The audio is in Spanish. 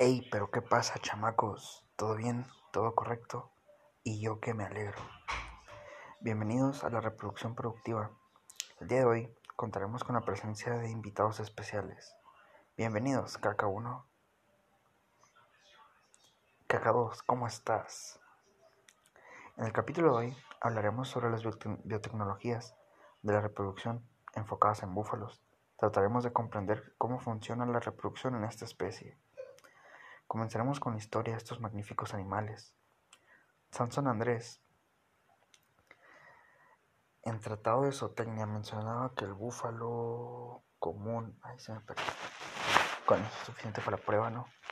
Hey, pero ¿qué pasa, chamacos? ¿Todo bien? ¿Todo correcto? Y yo que me alegro. Bienvenidos a la reproducción productiva. El día de hoy contaremos con la presencia de invitados especiales. Bienvenidos, Caca 1. Caca 2, ¿cómo estás? En el capítulo de hoy hablaremos sobre las biotecnologías de la reproducción enfocadas en búfalos. Trataremos de comprender cómo funciona la reproducción en esta especie. Comenzaremos con la historia de estos magníficos animales. Sansón Andrés, en Tratado de Zootecnia, mencionaba que el búfalo común. Ay, se me perdió. Eso es suficiente para la prueba, ¿no?